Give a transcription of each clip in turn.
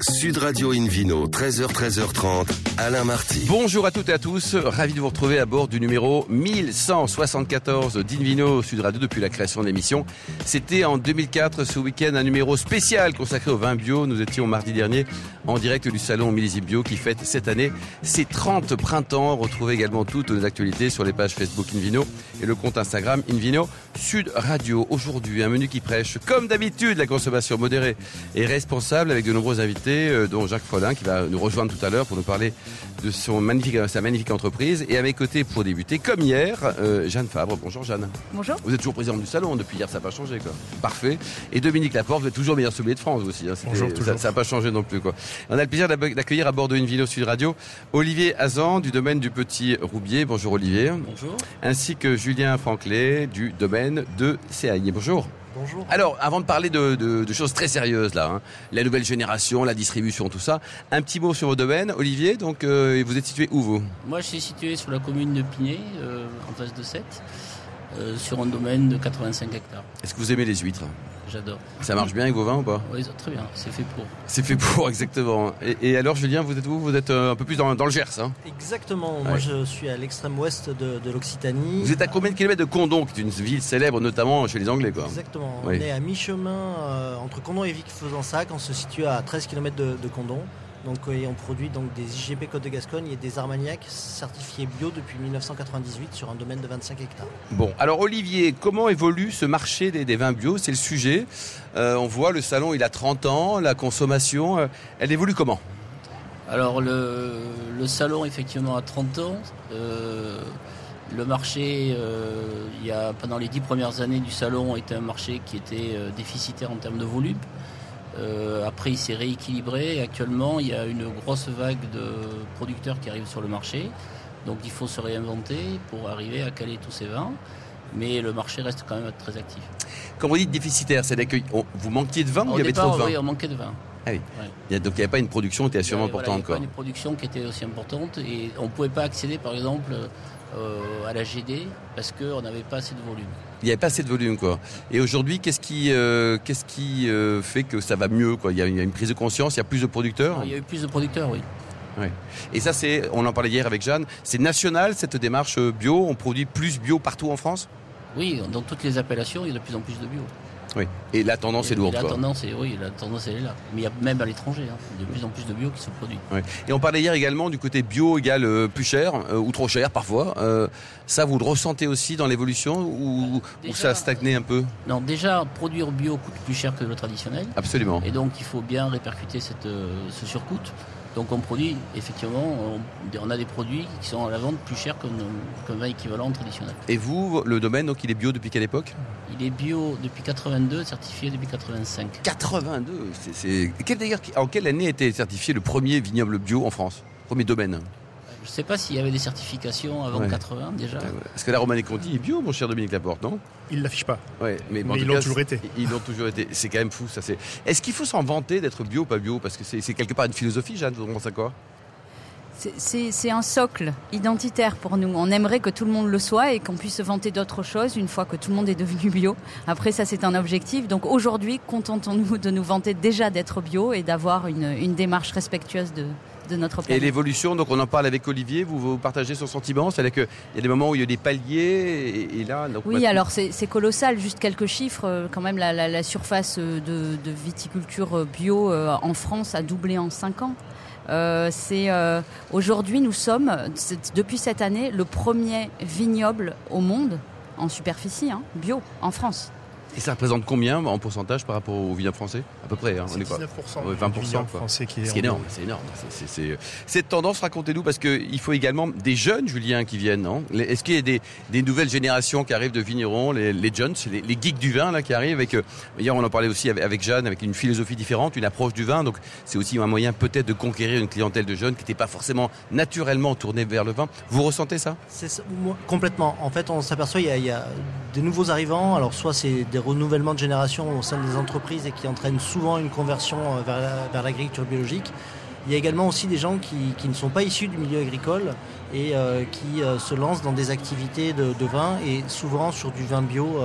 Sud Radio Invino, 13h, 13h30, Alain Marty. Bonjour à toutes et à tous, ravi de vous retrouver à bord du numéro 1174 d'Invino Sud Radio depuis la création de l'émission. C'était en 2004, ce week-end, un numéro spécial consacré au vin bio. Nous étions mardi dernier en direct du salon Millésime qui fête cette année ses 30 printemps. Retrouvez également toutes nos actualités sur les pages Facebook Invino et le compte Instagram Invino Sud Radio. Aujourd'hui, un menu qui prêche, comme d'habitude, la consommation modérée et responsable avec de nombreux invités euh, dont Jacques Follin qui va nous rejoindre tout à l'heure pour nous parler de son magnifique, sa magnifique entreprise. Et à mes côtés pour débuter, comme hier, euh, Jeanne Fabre. Bonjour Jeanne. Bonjour. Vous êtes toujours présidente du salon depuis hier, ça n'a pas changé quoi. Parfait. Et Dominique Laporte, vous êtes toujours meilleur sommelier de France aussi. Hein. Bonjour, ça n'a pas changé non plus quoi. On a le plaisir d'accueillir à bord de une vidéo Sud Radio Olivier Azan du domaine du Petit Roubier. Bonjour Olivier. Bonjour. Ainsi que Julien Franclet du domaine de CAI. Bonjour. Bonjour. Alors, avant de parler de, de, de choses très sérieuses là, hein, la nouvelle génération, la distribution, tout ça, un petit mot sur vos domaines. Olivier, donc euh, vous êtes situé où vous? Moi, je suis situé sur la commune de Pinet, euh, en face de Sète, euh, sur un domaine de 85 hectares. Est-ce que vous aimez les huîtres? J'adore. Ça marche bien avec vos vins ou pas? Oui, très bien, c'est fait pour. C'est fait pour, exactement. Et, et, alors, Julien, vous êtes où? Vous êtes euh, un peu plus dans, dans le Gers, hein? Exactement. Moi, je suis à l'extrême ouest de, de l'Occitanie. Vous êtes à combien de kilomètres de Condon, qui est une ville célèbre notamment chez les Anglais, quoi? Exactement. Oui. On est à mi-chemin euh, entre Condon et Vic-Fezensac. On se situe à 13 km de, de Condon. Donc, euh, et on produit donc des IGP Côte de Gascogne et des Armagnac certifiés bio depuis 1998 sur un domaine de 25 hectares. Bon, alors Olivier, comment évolue ce marché des, des vins bio? C'est le sujet. Euh, on voit le salon, il a 30 ans, la consommation, euh, elle évolue comment? Alors, le, le salon, effectivement, a 30 ans. Euh, le marché, euh, il y a, pendant les 10 premières années du salon, était un marché qui était déficitaire en termes de volume. Euh, après, il s'est rééquilibré. Et actuellement, il y a une grosse vague de producteurs qui arrivent sur le marché. Donc, il faut se réinventer pour arriver à caler tous ces vins. Mais le marché reste quand même très actif. Quand vous dites déficitaire, c'est-à-dire que on- vous manquiez de vin ou il y avait trop de vin oui, on manquait de vin. Ah oui. Ouais. Il y a- Donc il n'y avait pas une production qui était assurément importante. voilà, il y quoi. avait pas une production qui était aussi importante et on ne pouvait pas accéder, par exemple, euh, à la GD parce qu'on n'avait pas assez de volume. Il n'y avait pas assez de volume. quoi. Et aujourd'hui, qu'est-ce qui, euh, qu'est-ce qui euh, fait que ça va mieux quoi? Il, y a, il y a une prise de conscience, il y a plus de producteurs? Il y a eu plus de producteurs, oui. Et ça, c'est, on en parlait hier avec Jeanne, c'est national cette démarche bio? On produit plus bio partout en France? Oui, dans toutes les appellations, il y a de plus en plus de bio. Oui. Et la tendance est lourde. la quoi. tendance, est, oui, la tendance, elle est là. Mais il y a même à l'étranger, hein, de plus en plus de bio qui se produit. Ouais. Et on parlait hier également du côté bio égale euh, plus cher euh, ou trop cher parfois. Euh, ça, vous le ressentez aussi dans l'évolution ou, ou Déjà, ça a stagné un peu? Non, déjà, produire bio coûte plus cher que le traditionnel. Absolument. Et donc, il faut bien répercuter cette, ce surcoût. Donc, on produit, effectivement, on, a des produits qui sont à la vente plus chers qu'un vin équivalent traditionnel. Et vous, le domaine, donc il est bio depuis quelle époque? Il est bio depuis 82, certifié depuis 85. 82. C'est, c'est... Quel, d'ailleurs, en quelle année a été certifié le premier vignoble bio en France? Premier domaine Je ne sais pas s'il y avait des certifications avant Ouais. 80 déjà. Parce que la Romanée Conti est bio, mon cher Dominique Laporte, non? Il l'affiche pas. Ouais, mais, ils l'ont toujours été. Ils l'ont toujours été. C'est quand même fou, ça. C'est... Est-ce qu'il faut s'en vanter d'être bio ou pas bio? Parce que c'est, quelque part une philosophie, Jeanne. Vous pensez à quoi? C'est- un socle identitaire pour nous. On aimerait que tout le monde le soit et qu'on puisse se vanter d'autre chose une fois que tout le monde est devenu bio. Après, ça, c'est un objectif. Donc aujourd'hui, contentons-nous de nous vanter déjà d'être bio et d'avoir une, une démarche respectueuse de, de notre Et l'évolution, donc on en parle avec Olivier, vous, vous partagez son sentiment, c'est-à-dire qu'il y a des moments où il y a des paliers, et, et là... Donc Oui, maintenant- alors c'est colossal. Juste quelques chiffres. euh, Quand même, la, la- la surface euh, de, de viticulture euh, bio en France a doublé en 5 ans. Euh, c'est euh, aujourd'hui, nous sommes depuis cette année le premier vignoble au monde en superficie hein, bio en France. Et ça représente combien en pourcentage par rapport au vignoble français? À peu près, hein, on C'est est quoi 19% Ouais, du 20%, vignoble quoi. français qui est Ce en qui est énorme, c'est énorme. C'est- c'est- c'est- Cette tendance, racontez-nous, parce qu'il faut également des jeunes, Julien, qui viennent. non? Est-ce qu'il y a des, des nouvelles générations qui arrivent de vignerons, les, les jeunes, les, les geeks du vin, là, qui arrivent avec... euh, hier, on en parlait aussi avec, avec Jeanne, avec une philosophie différente, une approche du vin. Donc, c'est aussi un moyen peut-être de conquérir une clientèle de jeunes qui n'était pas forcément naturellement tournée vers le vin. Vous ressentez ça? C'est ça, moi, complètement. En fait, on s'aperçoit il y, a, il y a des nouveaux arrivants. Alors, soit c'est des renouvellements de génération au sein des entreprises et qui entraînent souvent une conversion euh, vers la- vers l'agriculture biologique. Il y a également aussi des gens qui, ne sont pas issus du milieu agricole et euh, qui euh, se lancent dans des activités de, vin et souvent sur du vin bio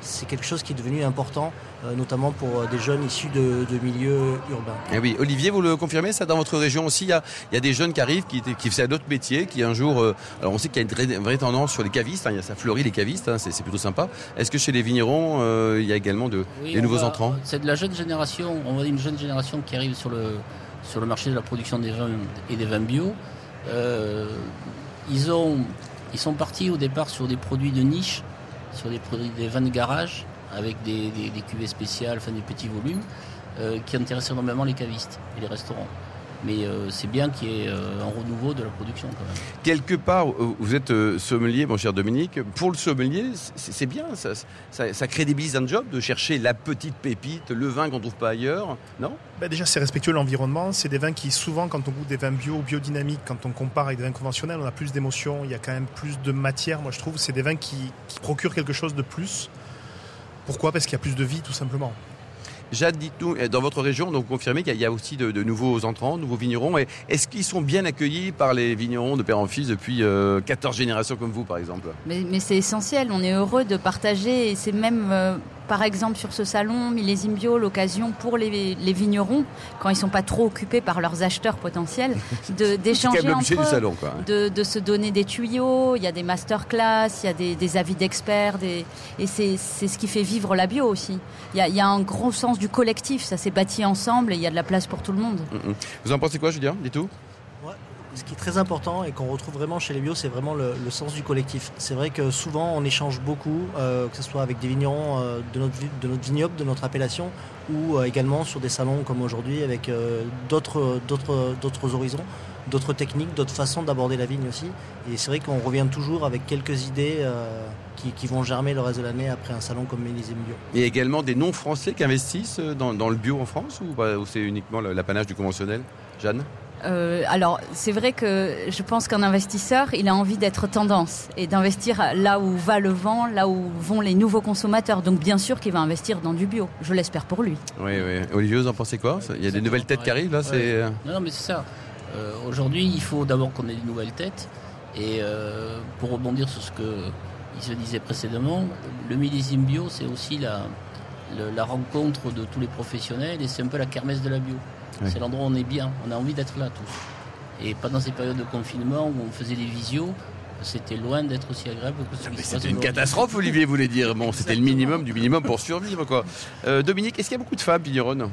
c'est quelque chose qui est devenu important, euh, notamment pour euh, des jeunes issus de, de milieux urbains. Eh oui, Olivier, vous le confirmez ça dans votre région aussi Il y a, il y a des jeunes qui arrivent, qui, qui faisaient d'autres métiers, qui un jour, euh, alors on sait qu'il y a une vraie, une vraie tendance sur les cavistes, hein, il y a ça fleurit les cavistes, hein, c'est c'est plutôt sympa. Est-ce que chez les vignerons, euh, il y a également de, Oui, des nouveaux va- entrants C'est de la jeune génération, on voit une jeune génération qui arrive sur le, sur le marché de la production des vins et des vins bio. Euh, ils, ont, ils sont partis au départ sur des produits de niche, sur des produits des vins de garage, avec des, des, cuvées spéciales, enfin des petits volumes, euh, qui intéressent énormément les cavistes et les restaurants. Mais euh, c'est bien qu'il y ait euh, un renouveau de la production quand même. Quelque part, euh, vous êtes sommelier, mon cher Dominique. Pour le sommelier, c'est bien, ça, ça, ça crédibilise un job de chercher la petite pépite, le vin qu'on ne trouve pas ailleurs, non? Bah, déjà, c'est respectueux de l'environnement. C'est des vins qui, souvent, quand on goûte des vins bio ou biodynamiques, quand on compare avec des vins conventionnels, on a plus d'émotions, il y a quand même plus de matière, moi je trouve. C'est des vins qui, qui procurent quelque chose de plus. Pourquoi? Parce qu'il y a plus de vie, tout simplement. Jade, dites-nous, euh, dans votre région, donc vous confirmez qu'il y a- aussi de, nouveaux entrants, de nouveaux vignerons. Et Est-ce qu'ils sont bien accueillis par les vignerons de père en fils depuis euh, 14 générations comme vous, par exemple? Mais, mais c'est essentiel, on est heureux de partager et c'est même, euh, par exemple, sur ce salon Millésime Bio, l'occasion pour les, les vignerons, quand ils sont pas trop occupés par leurs acheteurs potentiels, d'échanger entre du eux. salon, quoi. de, de se donner des tuyaux, il y a des masterclass, il y a des, des avis d'experts, des... et c'est c'est ce qui fait vivre la bio aussi. Il y a, il y a un gros sens du collectif, ça s'est bâti ensemble et il y a de la place pour tout le monde. Mm, mm. Vous en pensez quoi, Julien? Dis tout Ouais. Ce qui est très important et qu'on retrouve vraiment chez les bio, c'est vraiment le, sens du collectif. C'est vrai que souvent on échange beaucoup, euh, que ce soit avec des vignerons euh, de, notre, vignoble, de notre appellation, ou euh, également sur des salons comme aujourd'hui avec d'autres horizons, d'autres techniques, d'autres façons d'aborder la vigne aussi. Et c'est vrai qu'on revient toujours avec quelques idées qui, vont germer le reste de l'année après un salon comme Mélisée Bio. A également des non-français qui investissent dans, le bio en France ou, c'est uniquement l'apanage du conventionnel? Jeanne? Euh, alors, c'est vrai que je pense qu'un investisseur, il a envie d'être tendance et d'investir là où va le vent, là où vont les nouveaux consommateurs. Donc, bien sûr qu'il va investir dans du bio. Je l'espère pour lui. Oui, oui. Olivier, vous en pensez quoi? Il y a des nouvelles têtes qui arrivent là. Ouais. Non, non, mais c'est ça. Euh, Aujourd'hui, il faut d'abord qu'on ait des nouvelles têtes. Et euh, pour rebondir sur ce que il se disait précédemment, le millésime bio, c'est aussi la rencontre de tous les professionnels et c'est un peu la kermesse de la bio. Oui. C'est l'endroit où on est bien, on a envie d'être là tous. Et pendant ces périodes de confinement où on faisait des visios, c'était loin d'être aussi agréable que ce qui se passe C'était une catastrophe, Olivier voulait dire. Bon, c'était le minimum du minimum pour survivre, quoi. Euh, Dominique, est-ce qu'il y a beaucoup de femmes vigneronnes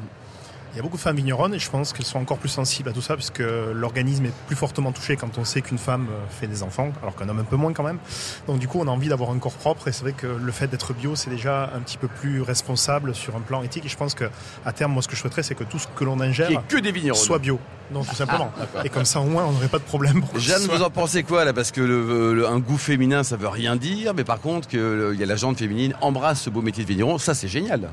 Il y a beaucoup de femmes vigneronnes et je pense qu'elles sont encore plus sensibles à tout ça puisque l'organisme est plus fortement touché quand on sait qu'une femme euh, fait des enfants, alors qu'un homme un peu moins quand même. Donc du coup, on a envie d'avoir un corps propre et c'est vrai que le fait d'être bio, c'est déjà un petit peu plus responsable sur un plan éthique. Et je pense que à terme, moi, ce que je souhaiterais, c'est que tout ce que l'on ingère que des soit bio. Donc tout simplement. et comme ça, au moins, on n'aurait pas de problème. Pour que Jeanne, vous en pensez quoi là? Parce que le, le- un goût féminin, ça veut rien dire, mais par contre, que le- y a la jante féminine embrasse ce beau métier de vigneron, ça c'est génial.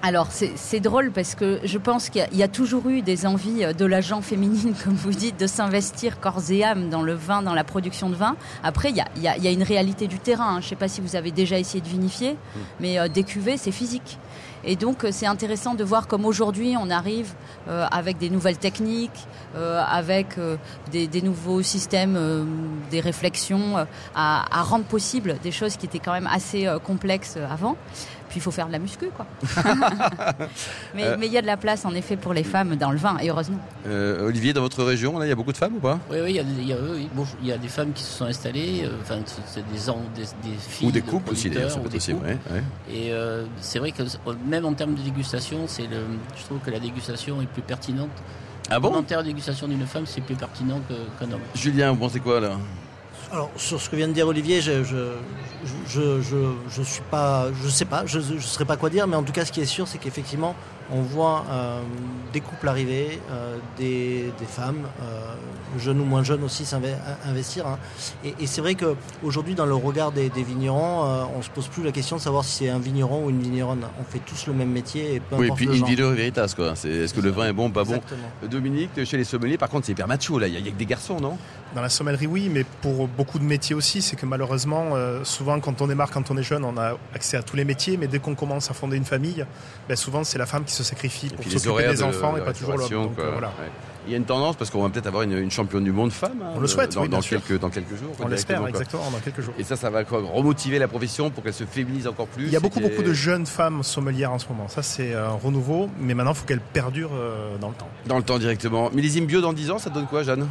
Alors c'est drôle parce que je pense qu'il y y, a toujours eu des envies euh, de l'agent féminine, comme vous dites, de s'investir corps et âme dans le vin, dans la production de vin. Après, il y a, il y a- il y a une réalité du terrain. hein. Je ne sais pas si vous avez déjà essayé de vinifier, mais euh, des cuvées, c'est physique. Et donc euh, c'est intéressant de voir comme aujourd'hui on arrive euh, avec des nouvelles techniques, euh, avec euh, des, des nouveaux systèmes, euh, des réflexions, euh, à, à rendre possible des choses qui étaient quand même assez euh, complexes avant. Puis il faut faire de la muscu, quoi. mais Euh. il y a de la place en effet pour les femmes dans le vin, et heureusement. Euh, Olivier, dans votre région, là, il y a beaucoup de femmes ou pas? Oui, oui, il y a des- il y, a, oui, bon, il y a des femmes qui se sont installées, euh, enfin, c'est- c'est des, des, des filles Ou des de couples aussi, d'ailleurs, ça peut ou être des aussi. couples. ouais, ouais. Et euh, c'est vrai que euh, même en termes de dégustation, c'est le, je trouve que la dégustation est plus pertinente. Ah bon? Commentaire de dégustation d'une femme, c'est plus pertinent qu'un homme. Julien, vous pensez quoi là? Alors sur ce que vient de dire Olivier, je je je je, je suis pas, je sais pas, je je saurais pas quoi dire, mais en tout cas ce qui est sûr, c'est qu'effectivement on voit euh, des couples arriver, euh, des, des femmes, euh, jeunes ou moins jeunes aussi s'inve- investir. hein. Et, et c'est vrai que aujourd'hui dans le regard des, des vignerons, euh, on se pose plus la question de savoir si c'est un vigneron ou une vigneronne. On fait tous le même métier et peu Oui, et puis in vidéo veritas, quoi. Est-ce que le vin est bon, pas bon? Exactement. Dominique, chez les sommeliers, par contre, c'est hyper macho, là. Il y, a- que des garçons, non? Dans la sommellerie, oui, mais pour beaucoup de métiers aussi, c'est que malheureusement, euh, souvent quand on démarre, quand on est jeune, on a accès à tous les métiers, mais dès qu'on commence à fonder une famille, ben, souvent c'est la femme qui se sacrifie pour s'occuper des de- enfants de et pas toujours l'homme. euh, voilà. Ouais. Il y a une tendance parce qu'on va peut-être avoir une, une championne du monde femme. hein, On le souhaite, dans, oui, quelques, dans quelques jours. On l'espère, quoi. exactement, dans quelques jours. Et ça, ça va quoi, remotiver la profession pour qu'elle se féminise encore plus. Il y a beaucoup, beaucoup de jeunes femmes sommelières en ce moment. Ça, c'est un renouveau, mais maintenant, il faut qu'elles perdurent euh, dans le temps. Dans le temps directement. Millésime bio dans 10 ans, ça donne quoi, Jeanne?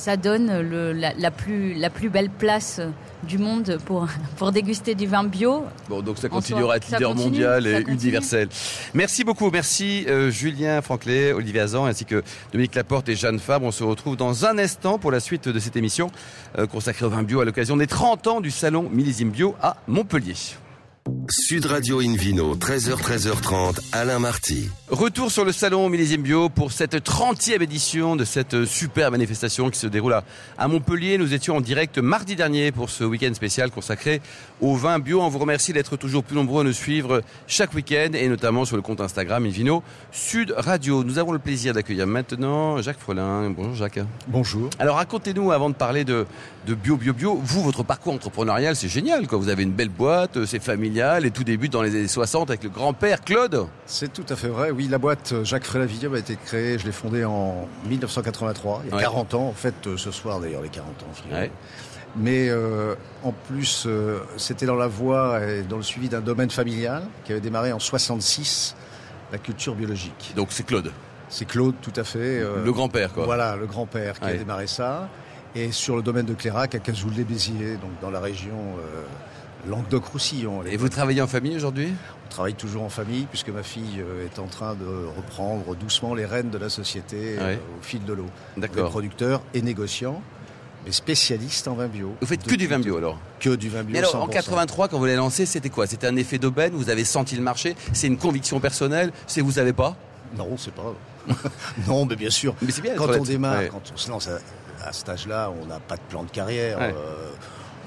Ça donne le- la, la plus, la plus belle place du monde pour, pour déguster du vin bio. Bon, donc ça continuera à être leader continue, mondial et universel. Merci beaucoup. Merci euh, Julien Franclet, Olivier Azan ainsi que Dominique Laporte et Jeanne Fabre. On se retrouve dans un instant pour la suite de cette émission euh, consacrée au vin bio à l'occasion des 30 ans du salon Millésime Bio à Montpellier. Sud Radio Invino, 13h, 13h30, Alain Marty. Retour sur le salon Millésime Bio pour cette 30e édition de cette super manifestation qui se déroule à, à Montpellier. Nous étions en direct mardi dernier pour ce week-end spécial consacré au vin bio. On vous remercie d'être toujours plus nombreux à nous suivre chaque week-end et notamment sur le compte Instagram Invino Sud Radio. Nous avons le plaisir d'accueillir maintenant Jacques Frelin. Bonjour Jacques. Bonjour. Alors racontez-nous avant de parler de, de bio, bio, bio, vous, votre parcours entrepreneurial, c'est génial. Quoi. Vous avez une belle boîte, c'est familial et tout débute dans les années 60 avec le grand-père Claude. C'est tout à fait vrai. Oui, la boîte Jacques Fréla Vignoble a été créée, je l'ai fondée en 1983, il y a Ouais. 40 ans. En fait, euh, ce soir d'ailleurs, les 40 ans. Ouais. Mais euh, en plus, euh, c'était dans la voie et dans le suivi d'un domaine familial qui avait démarré en 66, la culture biologique. Donc c'est Claude, C'est Claude, tout à fait. euh, le grand-père. quoi. Voilà, le grand-père qui Ouais. a démarré ça. Et sur le domaine de Clérac, à Cazoul-les-Béziers, donc dans la région Languedoc-Roussillon. Et vous travaillez en famille aujourd'hui? On travaille toujours en famille puisque ma fille euh, est en train de reprendre doucement les rênes de la société euh, Ouais. au fil de l'eau. D'accord. producteur et négociant, mais spécialiste en vin bio. Vous faites que du vin bio alors? Que du vin bio. Et alors en 100%. 83 quand vous l'avez lancé c'était quoi? C'était un effet d'aubaine? Vous avez senti le marché? C'est une conviction personnelle? C'est vous savez pas? Non, c'est pas. non, mais bien sûr. Mais c'est bien Quand on démarre, Ouais. quand on se lance à, à cet âge-là, on n'a pas de plan de carrière. Ouais. Euh,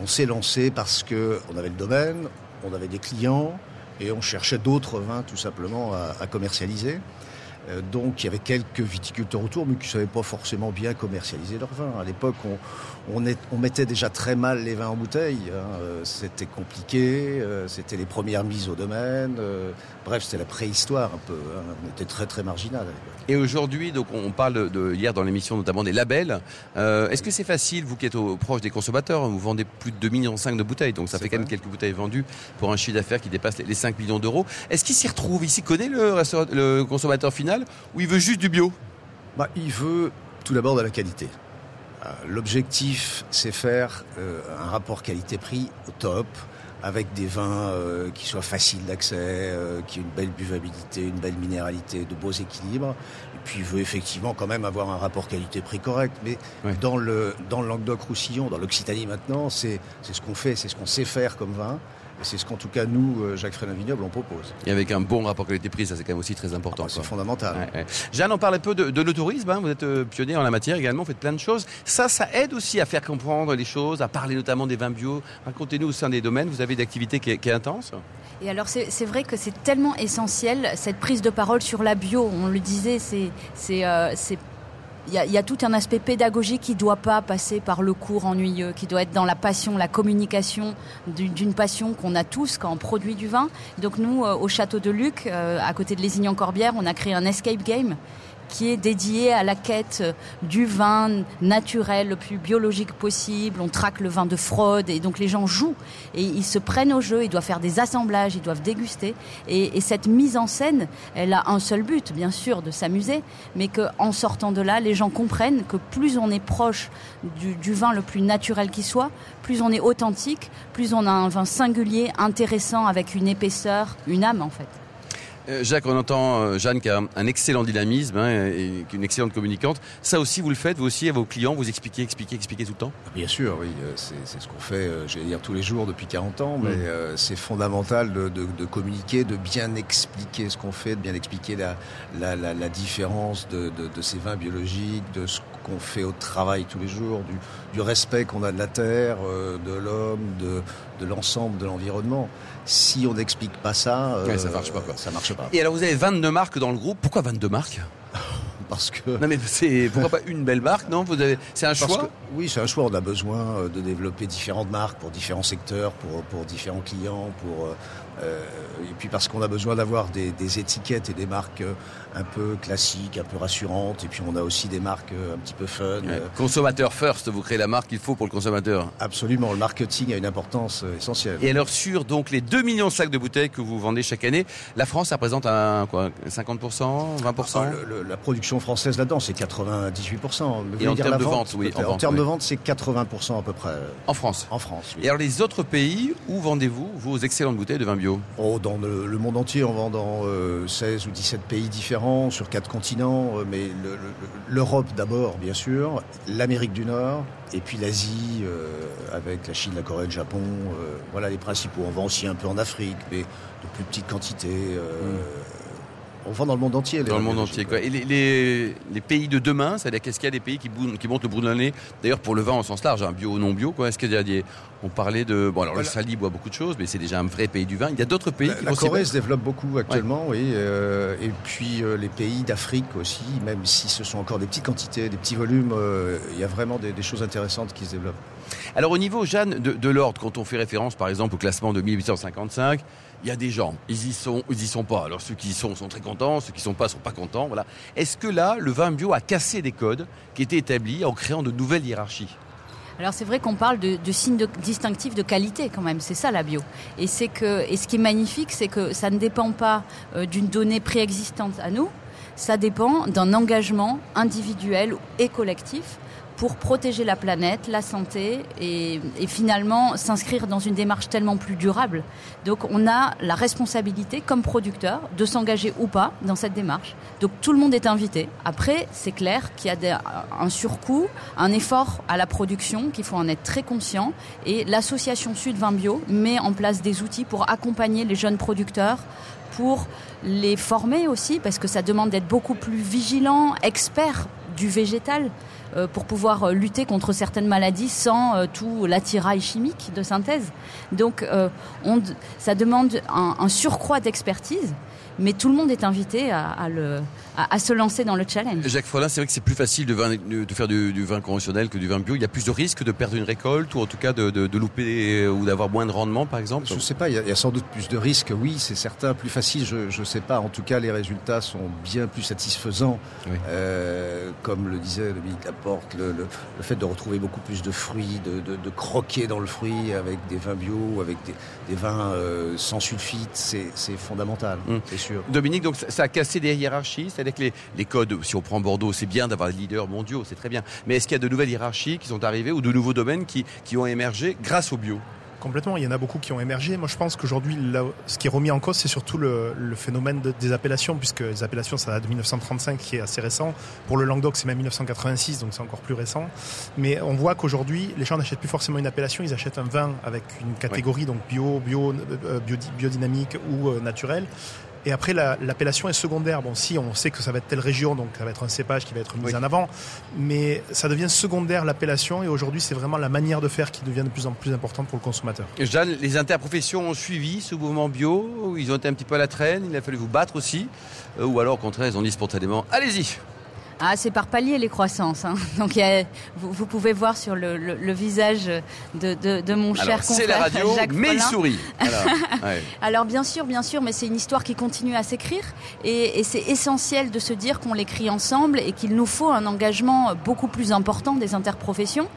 on s'est lancé parce que on avait le domaine, on avait des clients et on cherchait d'autres vins tout simplement à, commercialiser. Euh, donc il y avait quelques viticulteurs autour, mais qui ne savaient pas forcément bien commercialiser leurs vins. À l'époque, on, mettait déjà très mal les vins en bouteille. hein. Euh, C'était compliqué, euh, c'était les premières mises au domaine. bref, c'était la préhistoire un peu. hein. On était très très marginal. à l'époque. Et aujourd'hui, donc on parle de, hier dans l'émission notamment des labels. Euh, Est-ce que c'est facile, vous qui êtes au, proche des consommateurs, vous vendez plus de 2 millions de bouteilles, donc ça fait quand même quelques bouteilles vendues pour un chiffre d'affaires qui dépasse les, les 5 millions d'euros. Est-ce qu'il s'y retrouve Ici connaît le, restaura- le consommateur final ou il veut juste du bio? Bah, il veut tout d'abord de la qualité. Euh, L'objectif, c'est faire euh, un rapport qualité-prix au top, avec des vins euh, qui soient faciles d'accès, euh, qui aient une belle buvabilité, une belle minéralité, de beaux équilibres. Et puis, il veut effectivement quand même avoir un rapport qualité-prix correct. Mais Ouais. dans le dans le Languedoc-Roussillon, dans l'Occitanie maintenant, c'est c'est ce qu'on fait, c'est ce qu'on sait faire comme vin. C'est ce qu'en tout cas, nous, euh, Jacques Frédin Vignoble, on propose. Et avec un bon rapport qualité-prix, ça c'est quand même aussi très important. C'est quoi. fondamental. Ouais, ouais. Jeanne, on parle un peu de, de l'autorisme. hein. Vous êtes euh, pionnier en la matière également, vous faites plein de choses. Ça, ça aide aussi à faire comprendre les choses, à parler notamment des vins bio. Racontez-nous au sein des domaines, vous avez des activités qui est, qui est intense Et alors c'est c'est vrai que c'est tellement essentiel cette prise de parole sur la bio. On le disait, c'est c'est euh, c'est il y, a, tout un aspect pédagogique qui doit pas passer par le cours ennuyeux, qui doit être dans la passion, la communication du- d'une passion qu'on a tous quand on produit du vin. Donc nous, euh, au château de Luc, euh, à côté de Lézignan-Corbière, on a créé un escape game qui est dédié à la quête du vin naturel le plus biologique possible. On traque le vin de fraude et donc les gens jouent et ils se prennent au jeu. Ils doivent faire des assemblages, ils doivent déguster. Et, et cette mise en scène, elle a un seul but, bien sûr, de s'amuser, mais que en sortant de là, les gens comprennent que plus on est proche du vin le plus naturel qui soit, plus on est authentique, plus on a un vin singulier, intéressant, avec une épaisseur, une âme en fait. Euh, Jacques, on entend euh, Jeanne qui a un excellent dynamisme hein, et une excellente communicante. Ça aussi, vous le faites, vous aussi, à vos clients, vous expliquez, expliquez, expliquez tout le temps? Bien sûr, oui, euh, c'est ce qu'on fait, j'allais dire tous les jours depuis 40 ans, mais Mm. euh, c'est fondamental de, de- de communiquer, de bien expliquer ce qu'on fait, de bien expliquer la, la, la- la différence de ces vins biologiques, de ce qu'on fait au travail tous les jours, du, du respect qu'on a de la terre, euh, de l'homme, de, de l'ensemble de l'environnement. Si on n'explique pas ça, euh, Ouais, ça marche pas, quoi. Ça marche pas. Et alors, vous avez 22 marques dans le groupe. Pourquoi 22 marques? Parce que Non, mais c'est pourquoi pas une belle marque Non, vous avez. C'est un Parce choix? que- oui, c'est un choix. On a besoin euh, de développer différentes marques pour différents secteurs, pour, pour différents clients, pour, euh, et puis parce qu'on a besoin d'avoir des, des, étiquettes et des marques euh, un peu classiques, un peu rassurantes. Et puis on a aussi des marques euh, un petit peu fun. Ouais. Consommateur first, vous créez la marque qu'il faut pour le consommateur. Absolument, le marketing a une importance essentielle. Et alors sur donc les 2 millions de sacs de bouteilles que vous vendez chaque année, la France représente un quoi 50%, 20% ah, le, le, La production française là-dedans c'est 98%. Et en termes de vente, oui. En, en, en termes oui. de vente c'est 80% à peu près. En France. En France. Oui. Et alors les autres pays, où vendez-vous vos excellentes bouteilles de vin bio Oh, dans le, le, monde entier, on vend dans euh, 16 ou 17 pays différents, sur quatre continents, euh, mais l'Europe d'abord, bien sûr, l'Amérique du Nord, et puis l'Asie, euh, avec la Chine, la Corée, le Japon, euh, voilà les principaux. On vend aussi un peu en Afrique, mais de plus petites quantités. On vend dans le monde entier. Dans le monde entier, quoi. Et les, les, les pays de demain, c'est-à-dire qu'est-ce qu'il y a des pays qui, qui montent le bout de l'année? D'ailleurs, pour le vin au sens large, hein, bio ou non bio, quoi. Est-ce qu'il y a des. On parlait de. Bon, alors voilà. le Sali boit beaucoup de choses, mais c'est déjà un vrai pays du vin. Il y a d'autres pays la, qui La Corée se développe beaucoup actuellement, ouais. oui. Euh, et puis euh, les pays d'Afrique aussi, même si ce sont encore des petites quantités, des petits volumes, euh, il y a vraiment des, des, choses intéressantes qui se développent. Alors, au niveau, Jeanne, de, de l'ordre, quand on fait référence, par exemple, au classement de 1855, il y a des gens, ils y sont, ils y sont pas. Alors ceux qui y sont sont très contents, ceux qui sont pas sont pas contents. Voilà. Est-ce que là, le vin bio a cassé des codes qui étaient établis en créant de nouvelles hiérarchies? Alors c'est vrai qu'on parle de, signes distinctifs de qualité quand même, c'est ça la bio. Et c'est que et ce qui est magnifique, c'est que ça ne dépend pas euh, d'une donnée préexistante à nous, ça dépend d'un engagement individuel et collectif pour protéger la planète, la santé et, finalement s'inscrire dans une démarche tellement plus durable. Donc on a la responsabilité comme producteur de s'engager ou pas dans cette démarche. Donc tout le monde est invité. Après, c'est clair qu'il y a un surcoût, un effort à la production, qu'il faut en être très conscient. Et l'association Sud Vin Bio met en place des outils pour accompagner les jeunes producteurs pour les former aussi, parce que ça demande d'être beaucoup plus vigilant, expert du végétal euh, pour pouvoir lutter contre certaines maladies sans euh, tout l'attirail chimique de synthèse. Donc euh, on, ça demande un, un surcroît d'expertise, mais tout le monde est invité à, à, le, à, à, se lancer dans le challenge. Jacques Follin, c'est vrai que c'est plus facile de, vin, de faire du, du, vin conventionnel que du vin bio. Il y a plus de risques de perdre une récolte ou en tout cas de, de, de louper ou d'avoir moins de rendement, par exemple Je ne sais pas, il y, a, il y, a, sans doute plus de risques, oui, c'est certain. Plus facile, je ne sais pas. En tout cas, les résultats sont bien plus satisfaisants. Oui. Euh, comme le disait Dominique Laporte, le, le, le, fait de retrouver beaucoup plus de fruits, de, de, de, croquer dans le fruit avec des vins bio, avec des, des vins euh, sans sulfite, c'est fondamental, mmh. Sûr. Dominique, donc ça a cassé des hiérarchies, c'est-à-dire que les, les, codes, si on prend Bordeaux, c'est bien d'avoir des leaders mondiaux, c'est très bien. Mais est-ce qu'il y a de nouvelles hiérarchies qui sont arrivées ou de nouveaux domaines qui, qui ont émergé grâce au bio? Complètement, il y en a beaucoup qui ont émergé. Moi, je pense qu'aujourd'hui, ce qui est remis en cause, c'est surtout le, le phénomène de, des appellations, puisque les appellations, ça date de 1935, qui est assez récent. Pour le Languedoc, c'est même 1986, donc c'est encore plus récent. Mais on voit qu'aujourd'hui, les gens n'achètent plus forcément une appellation, ils achètent un vin avec une catégorie, oui. donc bio, bio, euh, bio, biodynamique ou euh, naturel. Et après, l'appellation la, est secondaire. Bon, si on sait que ça va être telle région, donc ça va être un cépage qui va être mis oui. en avant, mais ça devient secondaire l'appellation. Et aujourd'hui, c'est vraiment la manière de faire qui devient de plus en plus importante pour le consommateur. Jeanne, les interprofessions ont suivi ce mouvement bio. Ils ont été un petit peu à la traîne. Il a fallu vous battre aussi, euh, ou alors au contraire, ils ont dit spontanément, allez-y. Ah, c'est par palier les croissances. Hein. Donc, y a, vous, vous, pouvez voir sur le, le, le visage de, de, de, mon Alors, cher confrère C'est la radio, Jacques mais il sourit. Alors, ouais. Alors, bien sûr, bien sûr, mais c'est une histoire qui continue à s'écrire. Et, et c'est essentiel de se dire qu'on l'écrit ensemble et qu'il nous faut un engagement beaucoup plus important des interprofessions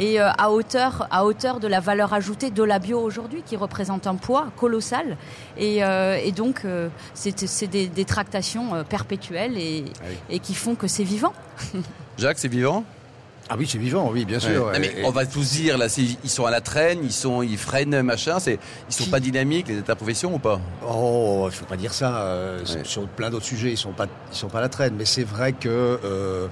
et euh, à, hauteur, à hauteur de la valeur ajoutée de la bio aujourd'hui, qui représente un poids colossal. Et, euh, et donc, euh, c'est des, des, tractations perpétuelles et, Ah et qui font que c'est vivant. Jacques, c'est vivant? Ah oui, c'est vivant, oui, bien sûr. Ouais. Non, mais on va tous dire là, ils sont à la traîne, ils sont, ils freinent, machin. C'est, ils sont Qui... pas dynamiques les interprofessions ou pas? Oh, il faut pas dire ça. Euh, ouais. Sur plein d'autres sujets, ils sont pas, ils sont pas à la traîne. Mais c'est vrai que euh,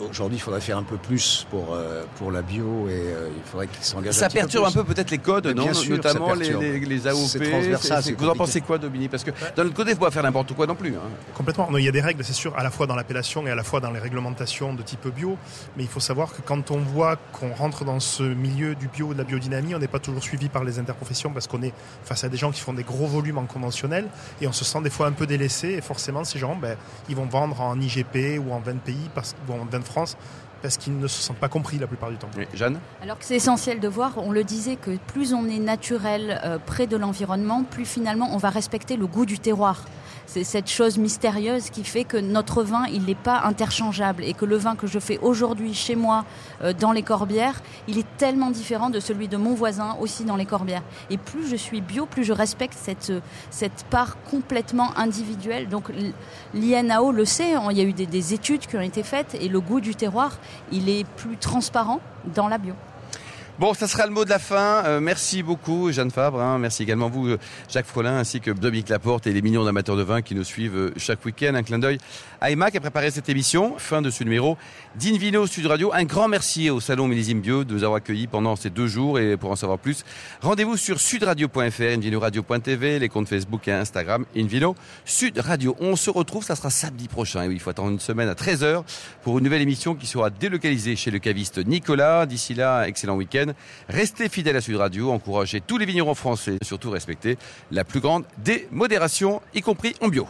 aujourd'hui, il faudrait faire un peu plus pour, euh, pour la bio et euh, il faudrait qu'ils s'engagent. Ça perturbe un peu, peut-être les codes, non sûr, Notamment les, les, les, AOP. C'est vous en pensez quoi, Dominique? Parce que d'un autre côté, il ne faut pas faire n'importe quoi non plus. Hein. Complètement. Non, il y a des règles, c'est sûr, à la fois dans l'appellation et à la fois dans les réglementations de type bio. Mais il faut savoir que quand on voit qu'on rentre dans ce milieu du bio, de la biodynamie, on n'est pas toujours suivi par les interprofessions parce qu'on est face à des gens qui font des gros volumes en conventionnel et on se sent des fois un peu délaissé. Et forcément, ces gens, ben, ils vont vendre en IGP ou en 20 pays, parce, ou de France parce qu'ils ne se sentent pas compris la plupart du temps. Jeanne Alors que c'est essentiel de voir, on le disait, que plus on est naturel euh, près de l'environnement, plus finalement on va respecter le goût du terroir. C'est cette chose mystérieuse qui fait que notre vin, il n'est pas interchangeable et que le vin que je fais aujourd'hui chez moi euh, dans les corbières, il est tellement différent de celui de mon voisin aussi dans les corbières. Et plus je suis bio, plus je respecte cette, part complètement individuelle. Donc l'INAO le sait, hein, il y a eu des études qui ont été faites et le goût du terroir, il est plus transparent dans la bio. Bon, ça sera le mot de la fin. Euh, merci beaucoup, Jeanne Fabre. Hein. Merci également vous, euh, Jacques Frolin, ainsi que Dominique Laporte et les millions d'amateurs de vin qui nous suivent euh, chaque week-end. Un clin d'œil à Emma qui a préparé cette émission. Fin de ce numéro d'Invino Sud Radio. Un grand merci au Salon Millésime Bio de nous avoir accueillis pendant ces deux jours. Et pour en savoir plus, rendez-vous sur sudradio.fr, invinoradio.tv, les comptes Facebook et Instagram, Invino Sud Radio. On se retrouve, ça sera samedi prochain. Et il faut attendre une semaine à 13h pour une nouvelle émission qui sera délocalisée chez le caviste Nicolas. D'ici là, excellent week-end. Restez fidèles à Sud Radio, encouragez tous les vignerons français, surtout respectez la plus grande des modérations, y compris en bio.